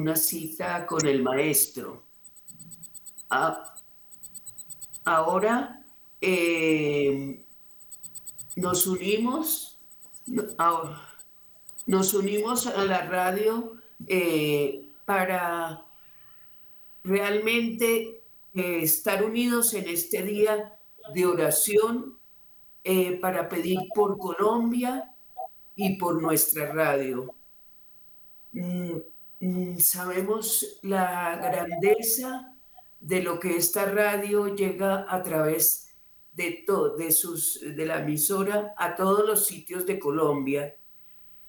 Una cita con el maestro. A- ahora eh, nos unimos no- a- nos unimos a la radio eh, para realmente eh, estar unidos en este día de oración para pedir por Colombia y por nuestra radio. Mm, sabemos la grandeza de lo que esta radio llega a través de, to- de, sus, de la emisora a todos los sitios de Colombia.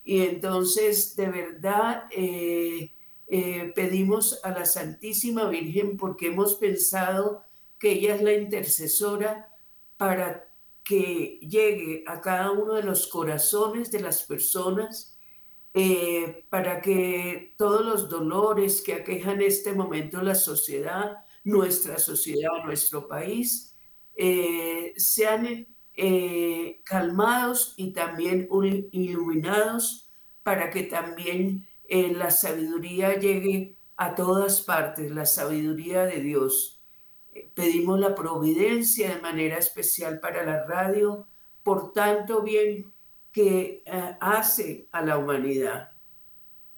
Y entonces, de verdad, eh, eh, pedimos a la Santísima Virgen porque hemos pensado que ella es la intercesora para que llegue a cada uno de los corazones de las personas, eh, para que todos los dolores que aquejan este momento la sociedad, nuestra sociedad, nuestro país, eh, sean eh, calmados y también iluminados para que también la sabiduría llegue a todas partes, la sabiduría de Dios. Pedimos la providencia de manera especial para la radio por tanto bien que eh, hace a la humanidad.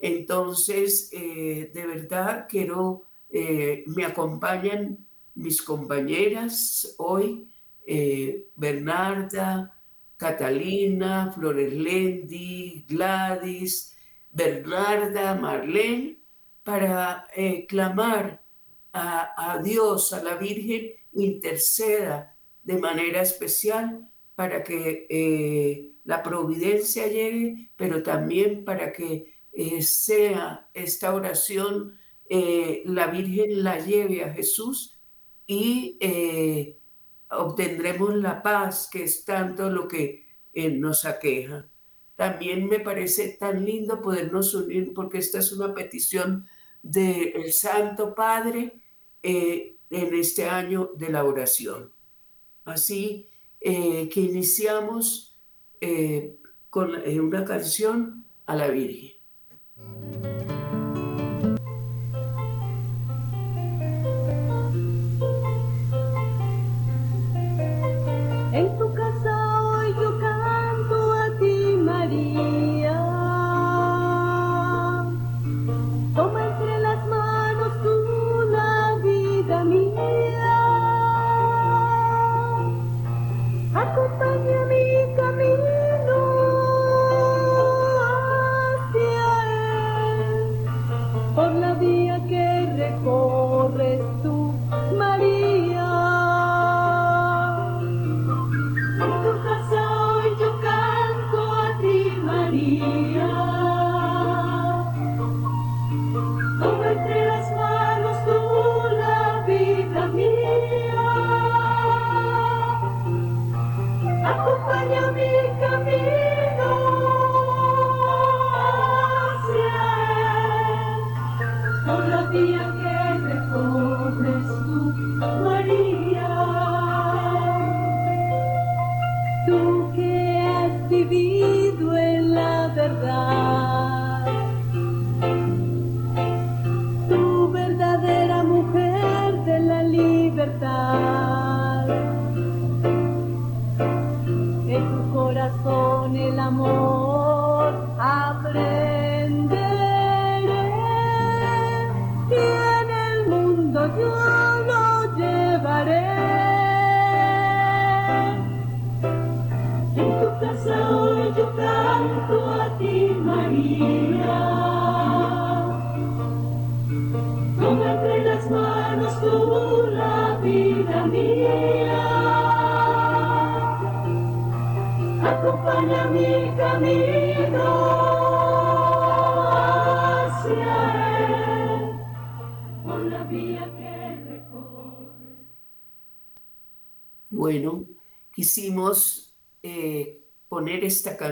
Entonces, eh, de verdad quiero, eh, me acompañan mis compañeras hoy, eh, Bernarda, Catalina, Flores Lendi, Gladys, Bernarda, Marlene, para clamar a, Dios, a la Virgen, interceda de manera especial para que la providencia llegue, pero también para que eh, sea esta oración, eh, la Virgen la lleve a Jesús y eh, obtendremos la paz, que es tanto lo que eh, nos aqueja. También me parece tan lindo podernos unir, porque esta es una petición del Santo Padre en este año de la oración. Así que iniciamos eh, con eh, una canción a la Virgen.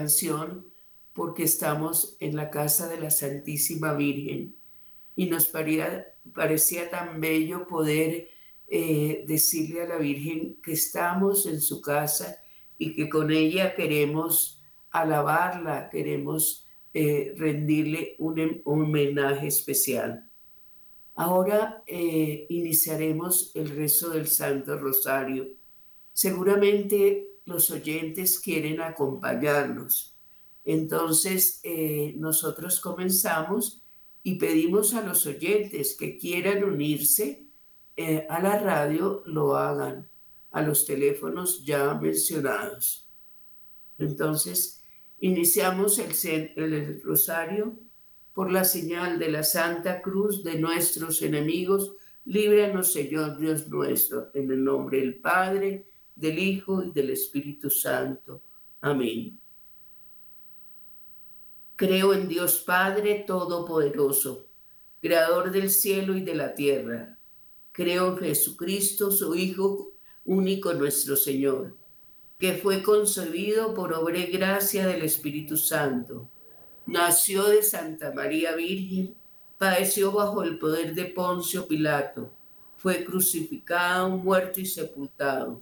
Canción porque estamos en la casa de la Santísima Virgen y nos parecía tan bello poder eh, decirle a la Virgen que estamos en su casa y que con ella queremos alabarla, queremos eh, rendirle un, un, homenaje especial. Ahora eh, iniciaremos el rezo del Santo Rosario. Seguramente los oyentes quieren acompañarnos. Entonces, nosotros comenzamos y pedimos a los oyentes que quieran unirse eh, a la radio lo hagan a los teléfonos ya mencionados. Entonces, iniciamos el, el rosario por la señal de la Santa Cruz de nuestros enemigos. Líbranos, Señor Dios nuestro, en el nombre del Padre, del Hijo y del Espíritu Santo. Amén. Creo en Dios Padre Todopoderoso, Creador del cielo y de la tierra. Creo en Jesucristo, su Hijo único nuestro Señor, que fue concebido por obra y gracia del Espíritu Santo. Nació de Santa María Virgen, padeció bajo el poder de Poncio Pilato, fue crucificado, muerto y sepultado.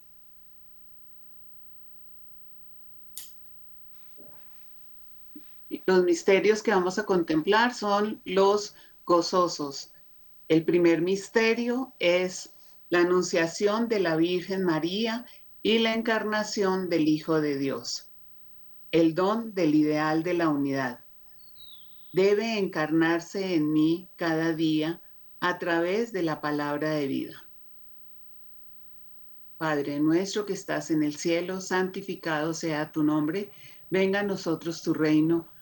Los misterios que vamos a contemplar son los gozosos. El primer misterio es la anunciación de la Virgen María y la encarnación del Hijo de Dios, el don del ideal de la unidad. Debe encarnarse en mí cada día a través de la palabra de vida. Padre nuestro que estás en el cielo, santificado sea tu nombre, venga a nosotros tu reino,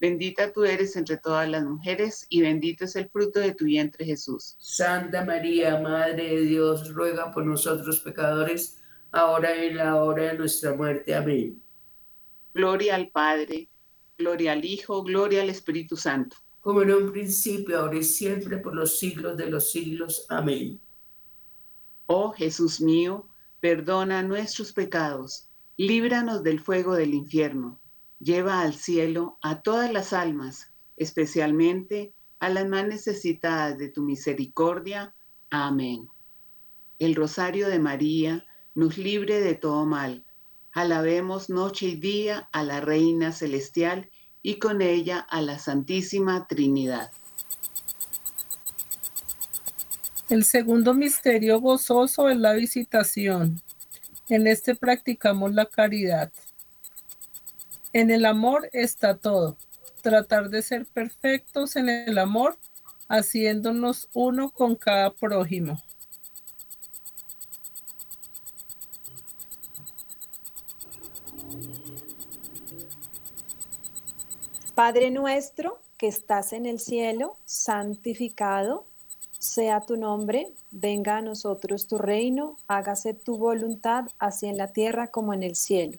Bendita tú eres entre todas las mujeres y bendito es el fruto de tu vientre Jesús. Santa María, Madre de Dios, ruega por nosotros pecadores, ahora y en la hora de nuestra muerte. Amén. Gloria al Padre, gloria al Hijo, gloria al Espíritu Santo. Como en un principio, ahora y siempre, por los siglos de los siglos. Amén. Oh Jesús mío, perdona nuestros pecados, líbranos del fuego del infierno Lleva al cielo a todas las almas, especialmente a las más necesitadas de tu misericordia. Amén. El rosario de María nos libre de todo mal. Alabemos noche y día a la Reina Celestial y con ella a la Santísima Trinidad. El segundo misterio gozoso es la visitación. En este practicamos la caridad. En el amor está todo. Tratar de ser perfectos en el amor, haciéndonos uno con cada prójimo. Padre nuestro que estás en el cielo, santificado sea tu nombre, venga a nosotros tu reino, hágase tu voluntad, así en la tierra como en el cielo.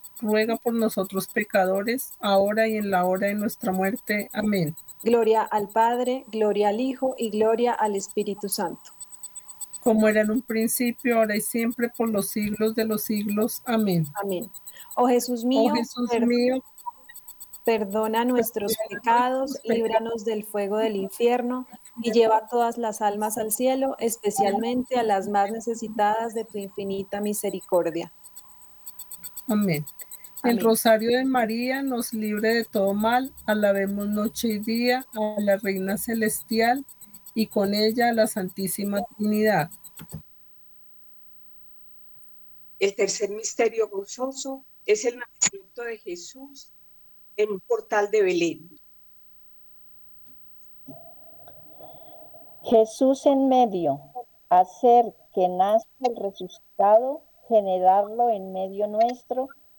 ruega por nosotros pecadores, ahora y en la hora de nuestra muerte. Amén. Gloria al Padre, gloria al Hijo y gloria al Espíritu Santo. Como era en un principio, ahora y siempre, por los siglos de los siglos. Amén. Amén. Oh Jesús mío, oh Jesús mío Perdona nuestros pecados, líbranos del fuego del infierno y lleva todas las almas al cielo, especialmente a las más necesitadas de tu infinita misericordia. Amén. El rosario de María nos libre de todo mal. Alabemos noche y día a la Reina Celestial y con ella a la Santísima Trinidad. El tercer misterio gozoso es el nacimiento de Jesús en un portal de Belén. Jesús en medio, hacer que nazca el resucitado, generarlo en medio nuestro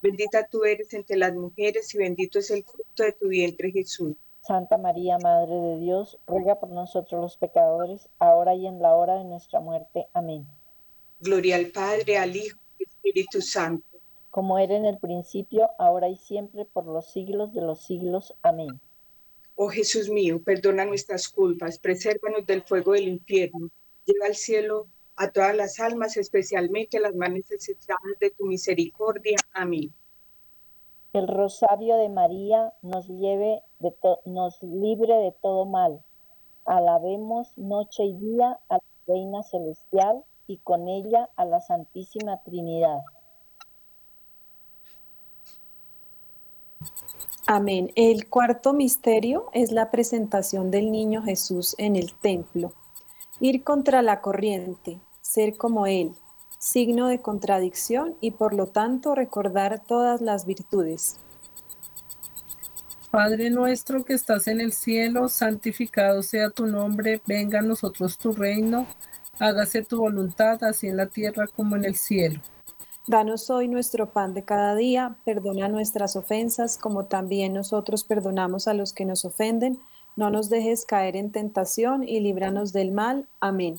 Bendita tú eres entre las mujeres y bendito es el fruto de tu vientre Jesús. Santa María, Madre de Dios, ruega por nosotros los pecadores, ahora y en la hora de nuestra muerte. Amén. Gloria al Padre, al Hijo y al Espíritu Santo. Como era en el principio, ahora y siempre, por los siglos de los siglos. Amén. Oh Jesús mío, perdona nuestras culpas, presérvanos del fuego del infierno, lleva al cielo a todas las almas, especialmente las más necesitadas de tu misericordia. Amén. El rosario de María nos, lleve de nos libre de todo mal. Alabemos noche y día a la Reina Celestial y con ella a la Santísima Trinidad. Amén. El cuarto misterio es la presentación del niño Jesús en el templo. Ir contra la corriente, ser como Él, signo de contradicción y por lo tanto recordar todas las virtudes. Padre nuestro que estás en el cielo, santificado sea tu nombre, venga a nosotros tu reino, hágase tu voluntad, así en la tierra como en el cielo. Danos hoy nuestro pan de cada día, perdona nuestras ofensas como también nosotros perdonamos a los que nos ofenden, no nos dejes caer en tentación y líbranos del mal. Amén.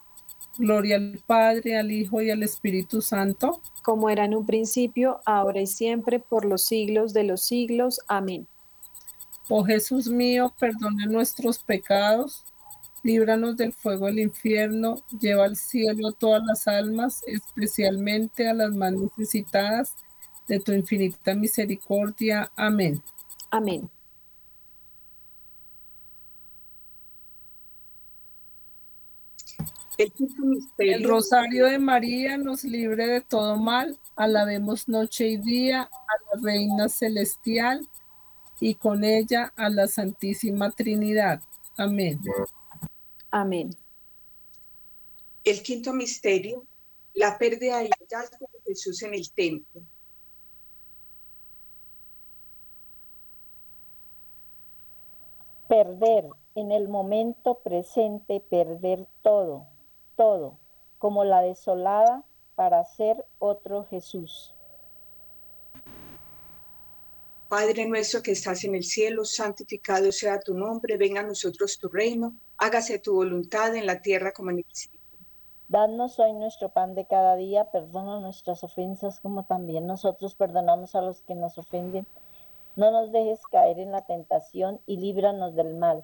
Gloria al Padre, al Hijo y al Espíritu Santo. Como era en un principio, ahora y siempre, por los siglos de los siglos. Amén. Oh Jesús mío, perdona nuestros pecados líbranos del fuego del infierno, lleva al cielo a todas las almas, especialmente a las más necesitadas de tu infinita misericordia. Amén. Amén. El rosario de María nos libre de todo mal. Alabemos noche y día a la Reina Celestial y con ella a la Santísima Trinidad. Amén. Amén. El quinto misterio, la pérdida y hallazgo de Jesús en el templo. Perder en el momento presente, perder todo, todo, como la desolada para ser otro Jesús. Padre nuestro que estás en el cielo, santificado sea tu nombre, venga a nosotros tu reino hágase tu voluntad en la tierra como en el cielo. Danos hoy nuestro pan de cada día, perdona nuestras ofensas como también nosotros perdonamos a los que nos ofenden. No nos dejes caer en la tentación y líbranos del mal.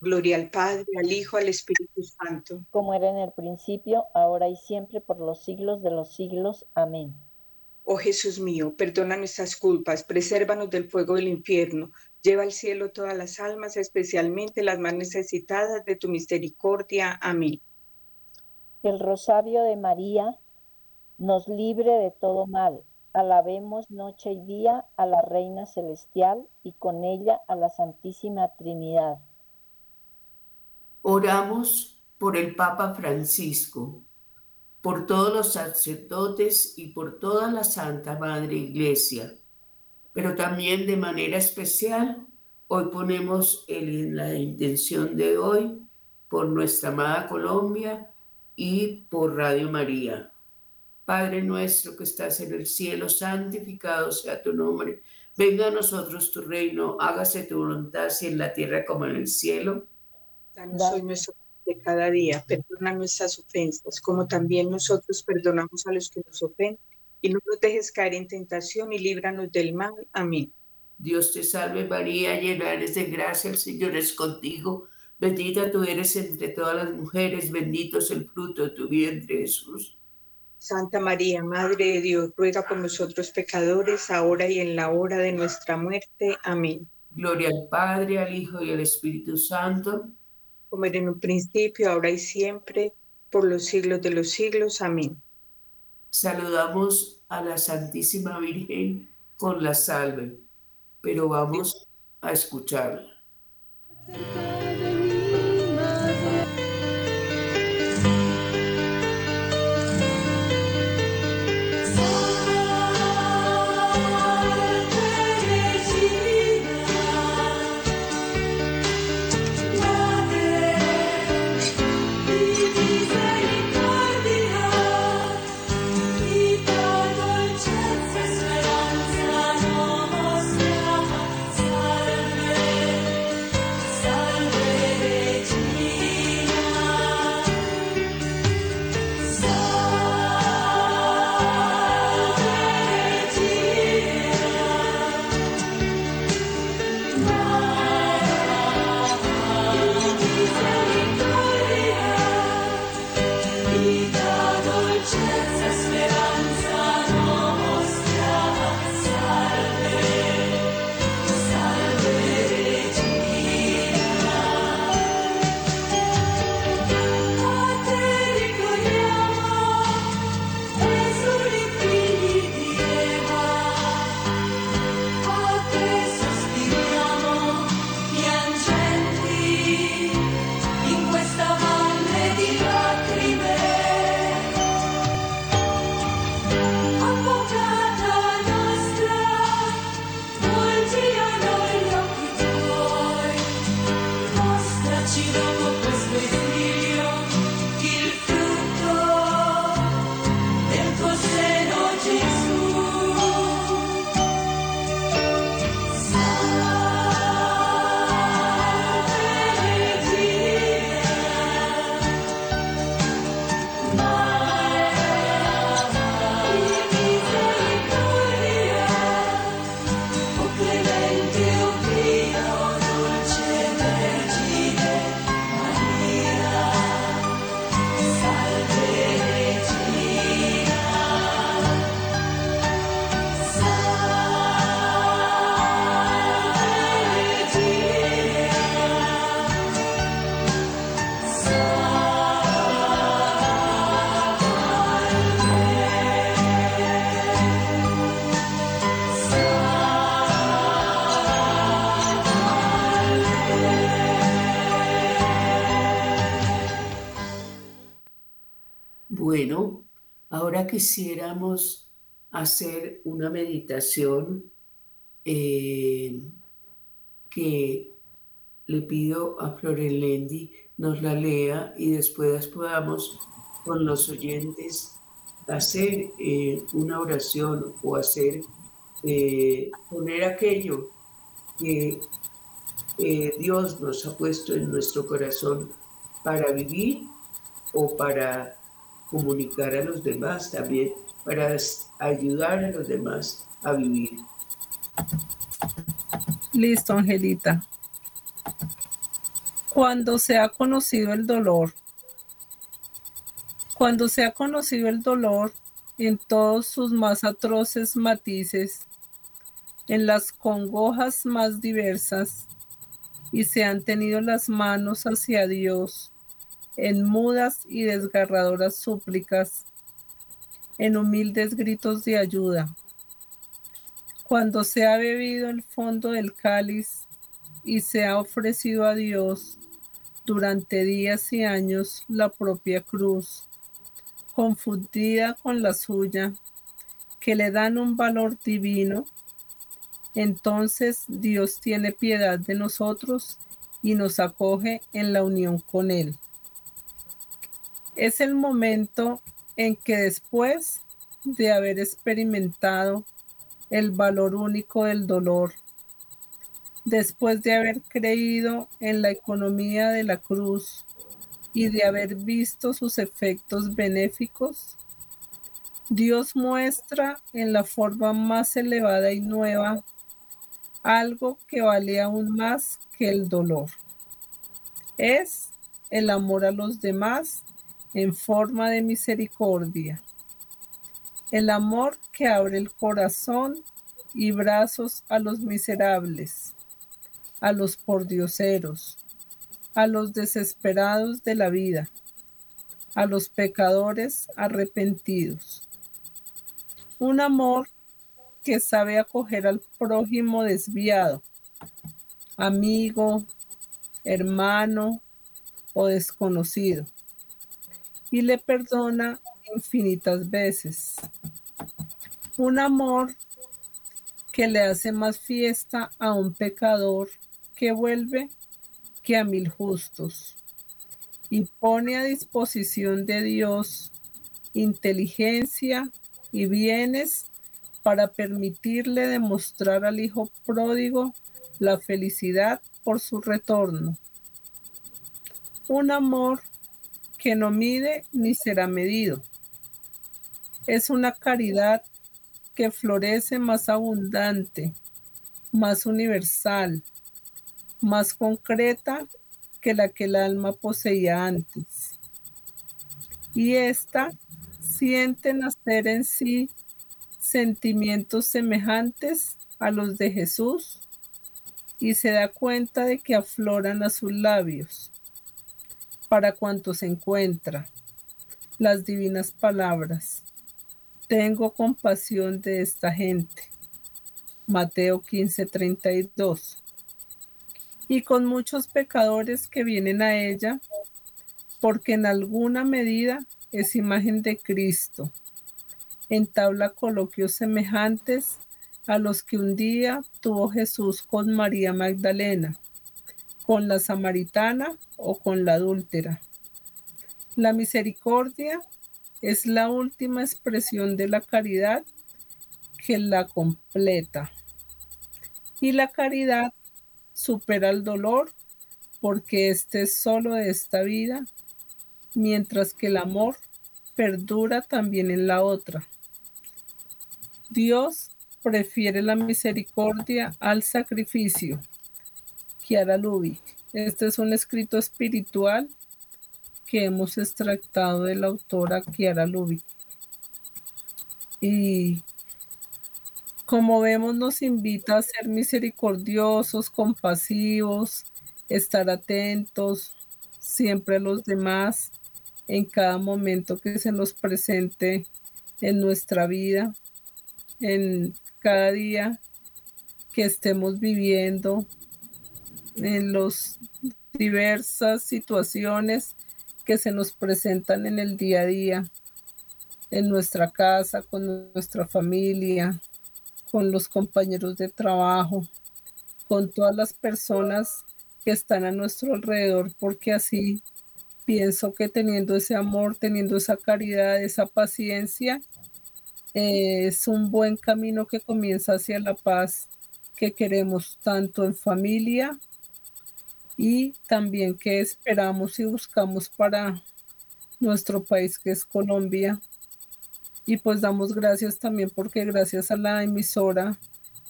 Gloria al Padre, al Hijo, al Espíritu Santo. Como era en el principio, ahora y siempre, por los siglos de los siglos. Amén. Oh Jesús mío, perdona nuestras culpas, presérvanos del fuego del infierno Lleva al cielo todas las almas, especialmente las más necesitadas de tu misericordia. Amén. El rosario de María nos libre de todo mal. Alabemos noche y día a la Reina Celestial y con ella a la Santísima Trinidad. Oramos por el Papa Francisco, por todos los sacerdotes y por toda la Santa Madre Iglesia pero también de manera especial hoy ponemos en la intención de hoy por nuestra amada Colombia y por Radio María. Padre nuestro que estás en el cielo, santificado sea tu nombre. Venga a nosotros tu reino, hágase tu voluntad, si en la tierra como en el cielo. Danos hoy nuestro de cada día, perdona nuestras ofensas, como también nosotros perdonamos a los que nos ofenden, y no nos dejes caer en tentación y líbranos del mal. Amén. Dios te salve María, llena eres de gracia, el Señor es contigo. Bendita tú eres entre todas las mujeres, bendito es el fruto de tu vientre, Jesús. Santa María, Madre de Dios, ruega por nosotros pecadores, ahora y en la hora de nuestra muerte. Amén. Gloria al Padre, al Hijo y al Espíritu Santo. Como era en un principio, ahora y siempre, por los siglos de los siglos. Amén. Saludamos a la Santísima Virgen con la salve, pero vamos a escucharla. Quisiéramos hacer una meditación eh, que le pido a Florelendi nos la lea y después podamos con los oyentes hacer eh, una oración o hacer eh, poner aquello que Dios nos ha puesto en nuestro corazón para vivir o para comunicar a los demás también, para ayudar a los demás a vivir. Listo, Angelita. Cuando se ha conocido el dolor, cuando se ha conocido el dolor en todos sus más atroces matices, en las congojas más diversas, y se han tenido las manos hacia Dios, en mudas y desgarradoras súplicas, en humildes gritos de ayuda. Cuando se ha bebido el fondo del cáliz y se ha ofrecido a Dios durante días y años la propia cruz, confundida con la suya, que le dan un valor divino, entonces Dios tiene piedad de nosotros y nos acoge en la unión con Él es el momento en que después de haber experimentado el valor único del dolor, después de haber creído en la economía de la cruz y de haber visto sus efectos benéficos, Dios muestra en la forma más elevada y nueva algo que vale aún más que el dolor. Es el amor a los demás en forma de misericordia. El amor que abre el corazón y brazos a los miserables, a los pordioseros, a los desesperados de la vida, a los pecadores arrepentidos. Un amor que sabe acoger al prójimo desviado, amigo, hermano o desconocido, y le perdona infinitas veces. Un amor que le hace más fiesta a un pecador que vuelve que a mil justos y pone a disposición de Dios inteligencia y bienes para permitirle demostrar al Hijo pródigo la felicidad por su retorno. Un amor que no mide ni será medido. Es una caridad que florece más abundante, más universal, más concreta que la que el alma poseía antes. Y ésta siente nacer en sí sentimientos semejantes a los de Jesús y se da cuenta de que afloran a sus labios para cuantos encuentra las divinas palabras. Tengo compasión de esta gente. Mateo 15:32. Y con muchos pecadores que vienen a ella, porque en alguna medida es imagen de Cristo entabla coloquios semejantes a los que un día tuvo Jesús con María Magdalena, con la samaritana o con la adúltera. La misericordia es la última expresión de la caridad que la completa. Y la caridad supera el dolor porque este es solo de esta vida, mientras que el amor perdura también en la otra. Dios prefiere la misericordia al sacrificio. Kiara. Este es un escrito espiritual que hemos extractado de la autora Kiara Lubi. Y como vemos, nos invita a ser misericordiosos, compasivos, estar atentos siempre a los demás en cada momento que se nos presente en nuestra vida en cada día que estemos viviendo, en las diversas situaciones que se nos presentan en el día a día, en nuestra casa, con nuestra familia, con los compañeros de trabajo, con todas las personas que están a nuestro alrededor, porque así pienso que teniendo ese amor, teniendo esa caridad, esa paciencia, es un buen camino que comienza hacia la paz que queremos tanto en familia y también que esperamos y buscamos para nuestro país que es Colombia. Y pues damos gracias también porque gracias a la emisora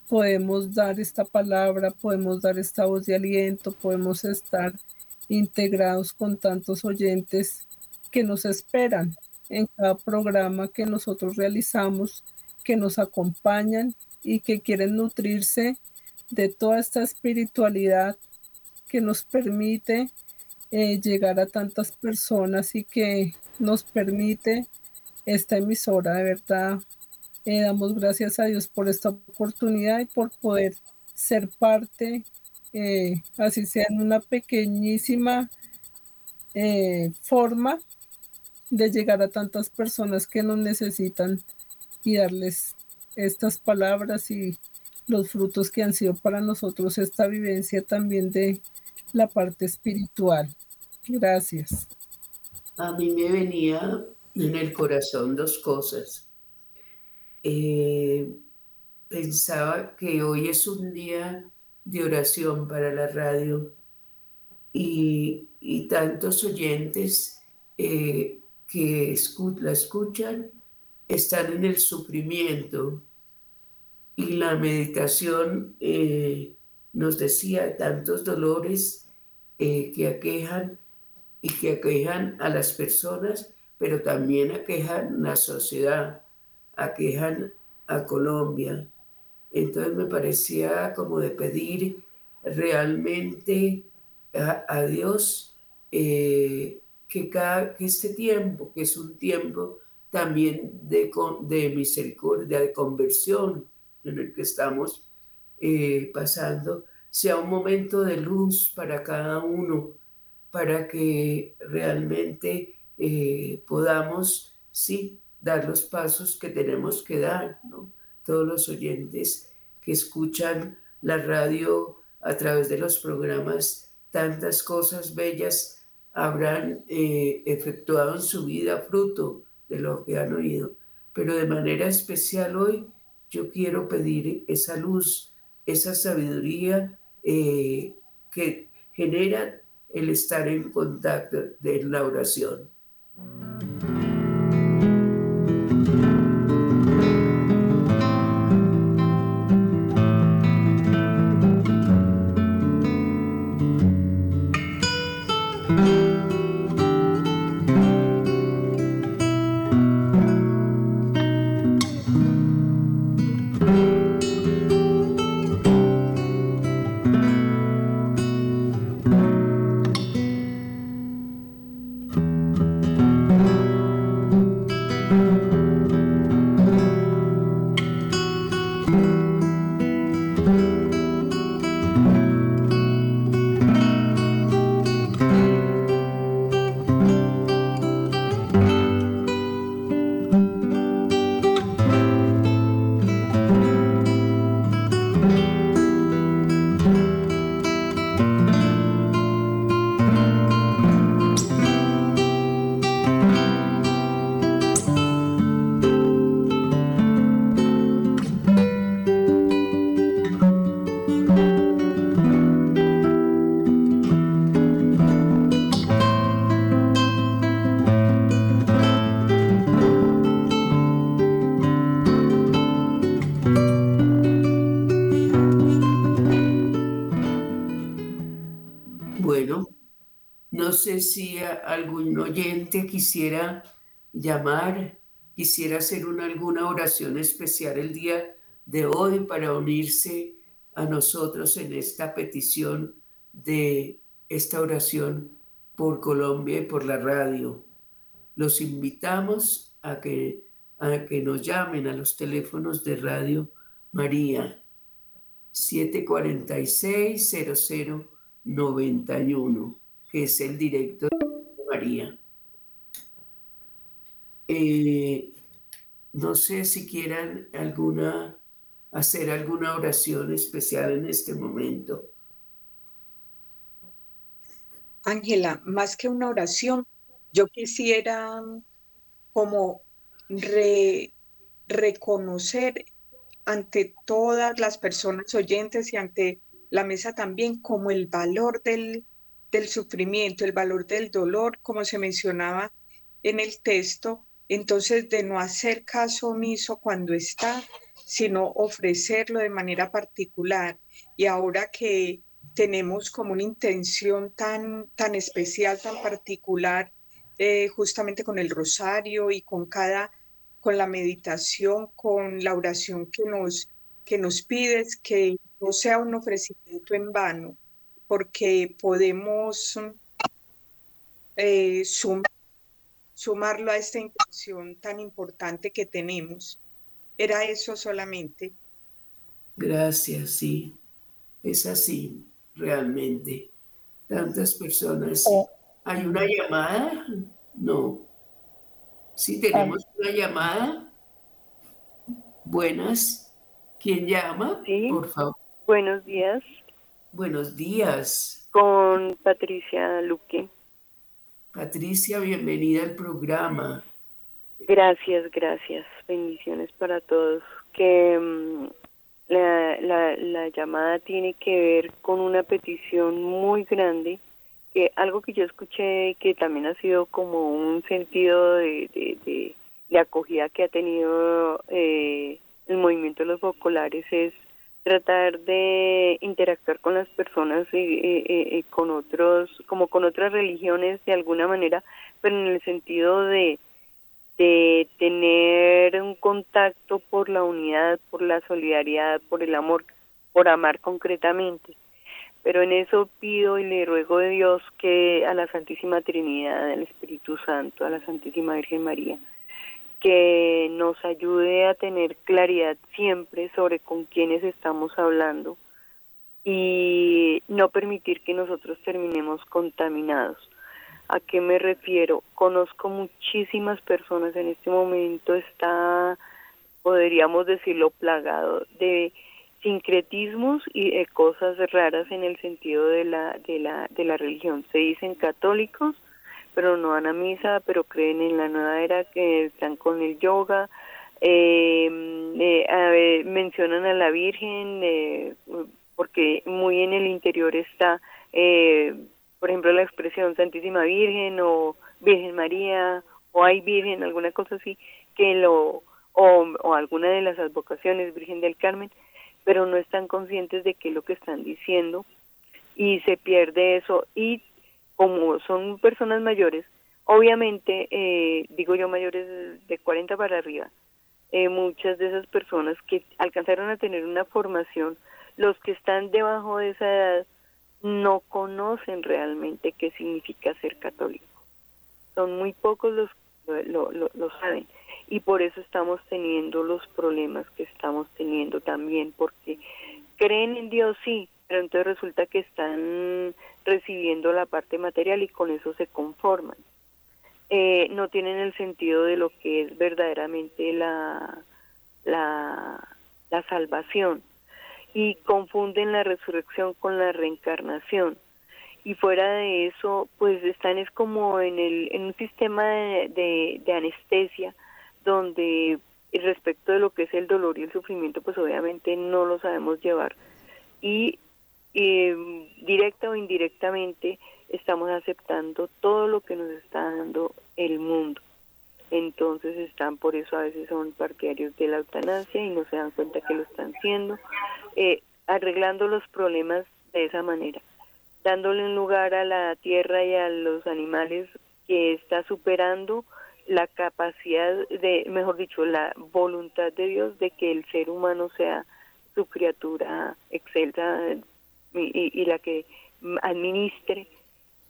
podemos dar esta palabra, podemos dar esta voz de aliento, podemos estar integrados con tantos oyentes que nos esperan en cada programa que nosotros realizamos, que nos acompañan y que quieren nutrirse de toda esta espiritualidad que nos permite eh, llegar a tantas personas y que nos permite esta emisora. De verdad, eh, damos gracias a Dios por esta oportunidad y por poder ser parte, eh, así sea en una pequeñísima forma de llegar a tantas personas que nos necesitan y darles estas palabras y los frutos que han sido para nosotros esta vivencia también de la parte espiritual. Gracias. A mí me venía en el corazón dos cosas. eh, pensaba que hoy es un día de oración para la radio y, tantos oyentes eh, que la escuchan están en el sufrimiento y la meditación eh, nos decía tantos dolores eh, que aquejan y que aquejan a las personas, pero también aquejan la sociedad, aquejan a Colombia. Entonces me parecía como de pedir realmente a, Dios eh, que, cada, que este tiempo, que es un tiempo también de, de misericordia, de conversión en el que estamos eh, pasando, sea un momento de luz para cada uno, para que realmente eh, podamos, sí, dar los pasos que tenemos que dar, ¿no? Todos los oyentes que escuchan la radio a través de los programas, tantas cosas bellas habrán eh, efectuado en su vida fruto de lo que han oído. Pero de manera especial hoy yo quiero pedir esa luz, esa sabiduría eh, que genera el estar en contacto de la oración. Sé si algún oyente quisiera llamar, quisiera hacer una, alguna oración especial el día de hoy para unirse a nosotros en esta petición de esta oración por Colombia y por la radio. Los invitamos a que, a que nos llamen a los teléfonos de Radio María 746 0091 que es el director de María. Eh, no sé si quieran alguna, hacer alguna oración especial en este momento. Ángela, más que una oración, yo quisiera como reconocer ante todas las personas oyentes y ante la mesa también como el valor del, del sufrimiento, el valor del dolor, como se mencionaba en el texto, entonces de no hacer caso omiso cuando está, sino ofrecerlo de manera particular. Y ahora que tenemos como una intención tan, tan especial, tan particular, eh, justamente con el rosario y con cada, con la meditación, con la oración que nos, que nos pides, que no sea un ofrecimiento en vano, porque podemos eh, sumarlo a esta intención tan importante que tenemos. Era eso solamente. Gracias, sí. Es así, realmente. Tantas personas. ¿Hay una llamada? No. Sí, tenemos una llamada. Buenas. ¿Quién llama? Sí. Por favor. Buenos días. Buenos días. Con Patricia Luque. Patricia, bienvenida al programa. Gracias, gracias. Bendiciones para todos. Que mm, la, la, la llamada tiene que ver con una petición muy grande, que algo que yo escuché que también ha sido como un sentido de, de, de, acogida que ha tenido eh, el movimiento de los focolares es tratar de interactuar con las personas y, y, con otros, como con otras religiones de alguna manera, pero en el sentido de de tener un contacto por la unidad, por la solidaridad, por el amor, por amar concretamente. Pero en eso pido y le ruego de Dios que a la Santísima Trinidad, al Espíritu Santo, a la Santísima Virgen María, que nos ayude a tener claridad siempre sobre con quiénes estamos hablando y no permitir que nosotros terminemos contaminados ¿A qué me refiero? Conozco muchísimas personas en este momento, está, podríamos decirlo, plagado de sincretismos y de cosas raras en el sentido de la, de la, de la religión. Se dicen católicos, pero no van a misa, pero creen en la nueva era, que están con el yoga, em, eh, mencionan a la Virgen, eh, porque muy en el interior está eh, por ejemplo, la expresión Santísima Virgen o Virgen María o hay Virgen, alguna cosa así, que lo, o, o alguna de las advocaciones, Virgen del Carmen, pero no están conscientes de qué es lo que están diciendo y se pierde eso. Y como son personas mayores, obviamente, eh, digo yo mayores de 40 para arriba, eh, muchas de esas personas que alcanzaron a tener una formación, los que están debajo de esa edad, no conocen realmente qué significa ser católico. Son muy pocos los lo, lo, lo saben y por eso estamos teniendo los problemas que estamos teniendo también porque creen en Dios sí, pero entonces resulta que están recibiendo la parte material y con eso se conforman. Eh, no tienen el sentido de lo que es verdaderamente la, la, la salvación y confunden la resurrección con la reencarnación. Y fuera de eso, pues están es como en, el, en un sistema de, de, anestesia donde respecto de lo que es el dolor y el sufrimiento, pues obviamente no lo sabemos llevar. Y eh, directa o indirectamente estamos aceptando todo lo que nos está dando el mundo. Entonces están por eso a veces son partidarios de la eutanasia y no se dan cuenta que lo están haciendo, eh, arreglando los problemas de esa manera, dándole un lugar a la tierra y a los animales que está superando la capacidad de, mejor dicho, la voluntad de Dios de que el ser humano sea su criatura excelsa y, y la que administre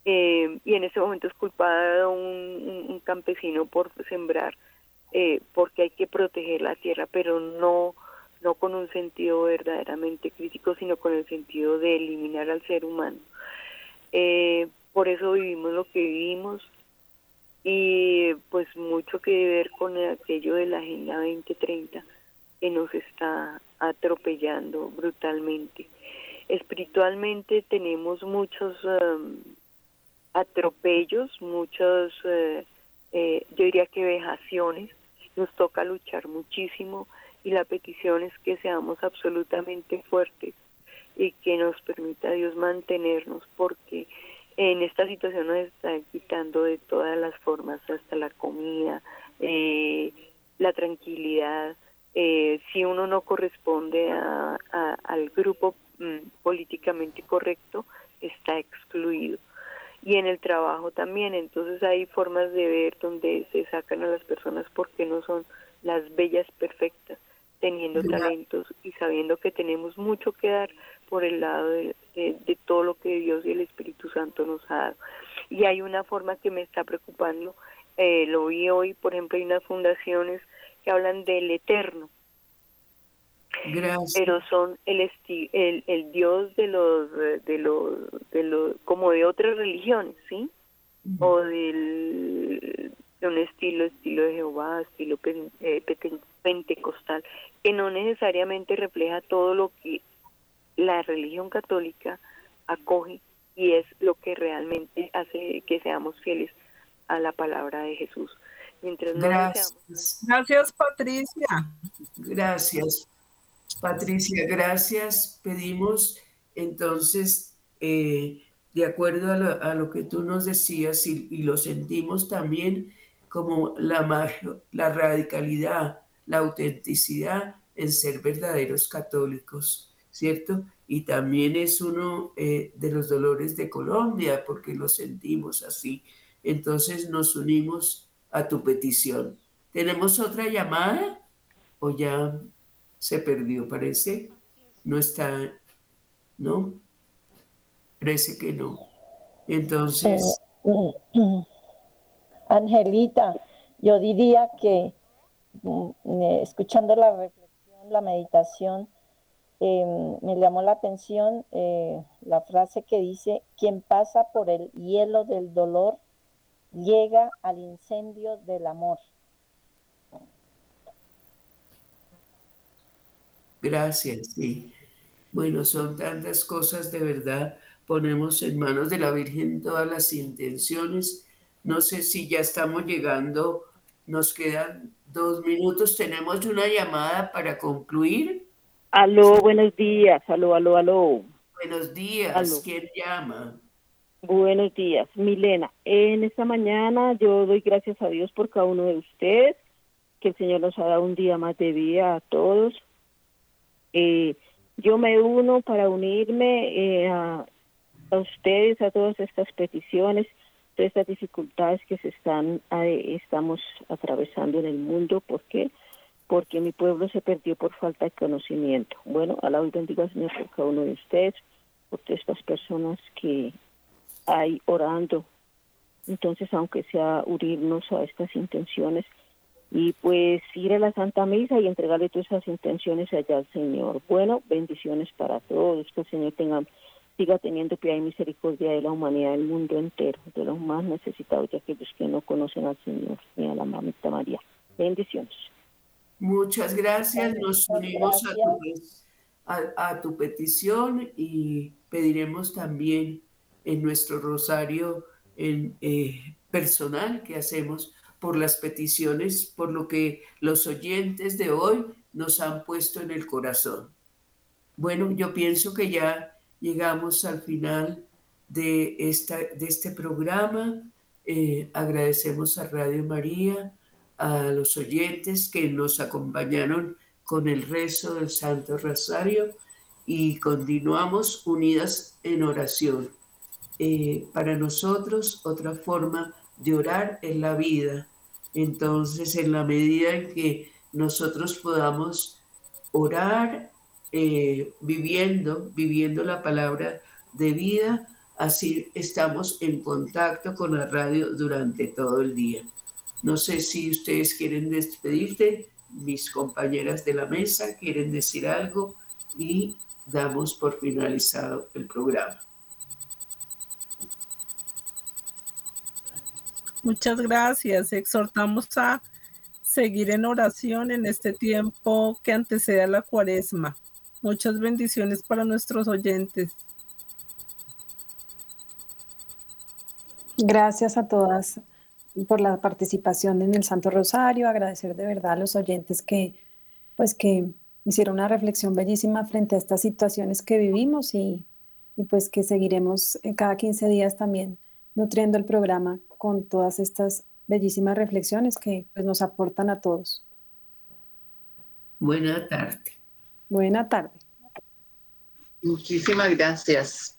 eh, y en ese momento es culpado un, campesino por sembrar eh, porque hay que proteger la tierra pero no no con un sentido verdaderamente crítico sino con el sentido de eliminar al ser humano. Eh, por eso vivimos lo que vivimos y pues mucho que ver con aquello de la agenda 2030 que nos está atropellando brutalmente espiritualmente tenemos muchos um, atropellos, muchos, eh, eh, yo diría que vejaciones, nos toca luchar muchísimo y la petición es que seamos absolutamente fuertes y que nos permita Dios mantenernos porque en esta situación nos está quitando de todas las formas, hasta la comida, eh, la tranquilidad. si uno no corresponde a, al grupo mm, políticamente correcto, está excluido y en el trabajo también. Entonces hay formas de ver donde se sacan a las personas porque no son las bellas perfectas, teniendo talentos y sabiendo que tenemos mucho que dar por el lado de, de, todo lo que Dios y el Espíritu Santo nos ha dado. Y hay una forma que me está preocupando, eh, lo vi hoy, por ejemplo, hay unas fundaciones que hablan del eterno, pero son el, el, el Dios de los, de los, de los, como de otras religiones, ¿sí? O del, de un estilo, estilo de Jehová, estilo eh, pentecostal, que no necesariamente refleja todo lo que la religión católica acoge y es lo que realmente hace que seamos fieles a la palabra de Jesús. Mientras gracias. Gracias, Patricia. Gracias. Patricia, gracias. Pedimos entonces, eh, de acuerdo a lo, que tú nos decías y, lo sentimos también como la, radicalidad, la autenticidad en ser verdaderos católicos, ¿cierto? Y también es uno eh, de los dolores de Colombia, porque lo sentimos así. Entonces nos unimos a tu petición. ¿Tenemos otra llamada? ¿O ya se perdió, parece? No está, ¿no? Parece que no. Entonces... Angelita, yo diría que mm, escuchando la reflexión, la meditación, em, me llamó la atención eh, la frase que dice, quien pasa por el hielo del dolor llega al incendio del amor. Gracias, sí. Bueno, son tantas cosas de verdad. Ponemos en manos de la Virgen todas las intenciones. No sé si ya estamos llegando, nos quedan dos minutos. Tenemos una llamada para concluir. Aló, buenos días. Aló, aló, aló. Buenos días. ¿Quién llama? Buenos días, Milena. En esta mañana yo doy gracias a Dios por cada uno de ustedes, que el Señor nos ha dado un día más de vida a todos. Eh, yo me uno para unirme eh, a, ustedes, a todas estas peticiones, todas estas dificultades que se están, eh, estamos atravesando en el mundo. ¿Por qué? Porque mi pueblo se perdió por falta de conocimiento. Bueno, alabo y bendiga Señor por cada uno de ustedes, por todas estas personas que hay orando. Entonces, aunque sea unirnos a estas intenciones y pues ir a la Santa Misa y entregarle todas esas intenciones allá al Señor. Bueno, bendiciones para todos, que el Señor tenga, siga teniendo piedad y misericordia de la humanidad del mundo entero, de los más necesitados y aquellos que no conocen al Señor ni a la mamita María. Bendiciones. Muchas gracias, nos unimos a tu, a tu petición y pediremos también en nuestro rosario en, eh, personal que hacemos por las peticiones, por lo que los oyentes de hoy nos han puesto en el corazón. Bueno, yo pienso que ya llegamos al final de, esta, de este programa. Eh, agradecemos a Radio María, a los oyentes que nos acompañaron con el rezo del Santo Rosario y continuamos unidas en oración. Eh, para nosotros otra forma de orar es la vida. Entonces, en la medida en que nosotros podamos orar eh, viviendo, viviendo la palabra de vida, así estamos en contacto con la radio durante todo el día. No sé si ustedes quieren despedirte, mis compañeras de la mesa quieren decir algo y damos por finalizado el programa. Muchas gracias. Exhortamos a seguir en oración en este tiempo que antecede a la cuaresma. Muchas bendiciones para nuestros oyentes. Gracias a todas por la participación en el Santo Rosario, agradecer de verdad a los oyentes que pues que hicieron una reflexión bellísima frente a estas situaciones que vivimos y, y pues que seguiremos cada 15 días también nutriendo el programa con todas estas bellísimas reflexiones que pues, nos aportan a todos. Buena tarde. Buena tarde. Muchísimas gracias.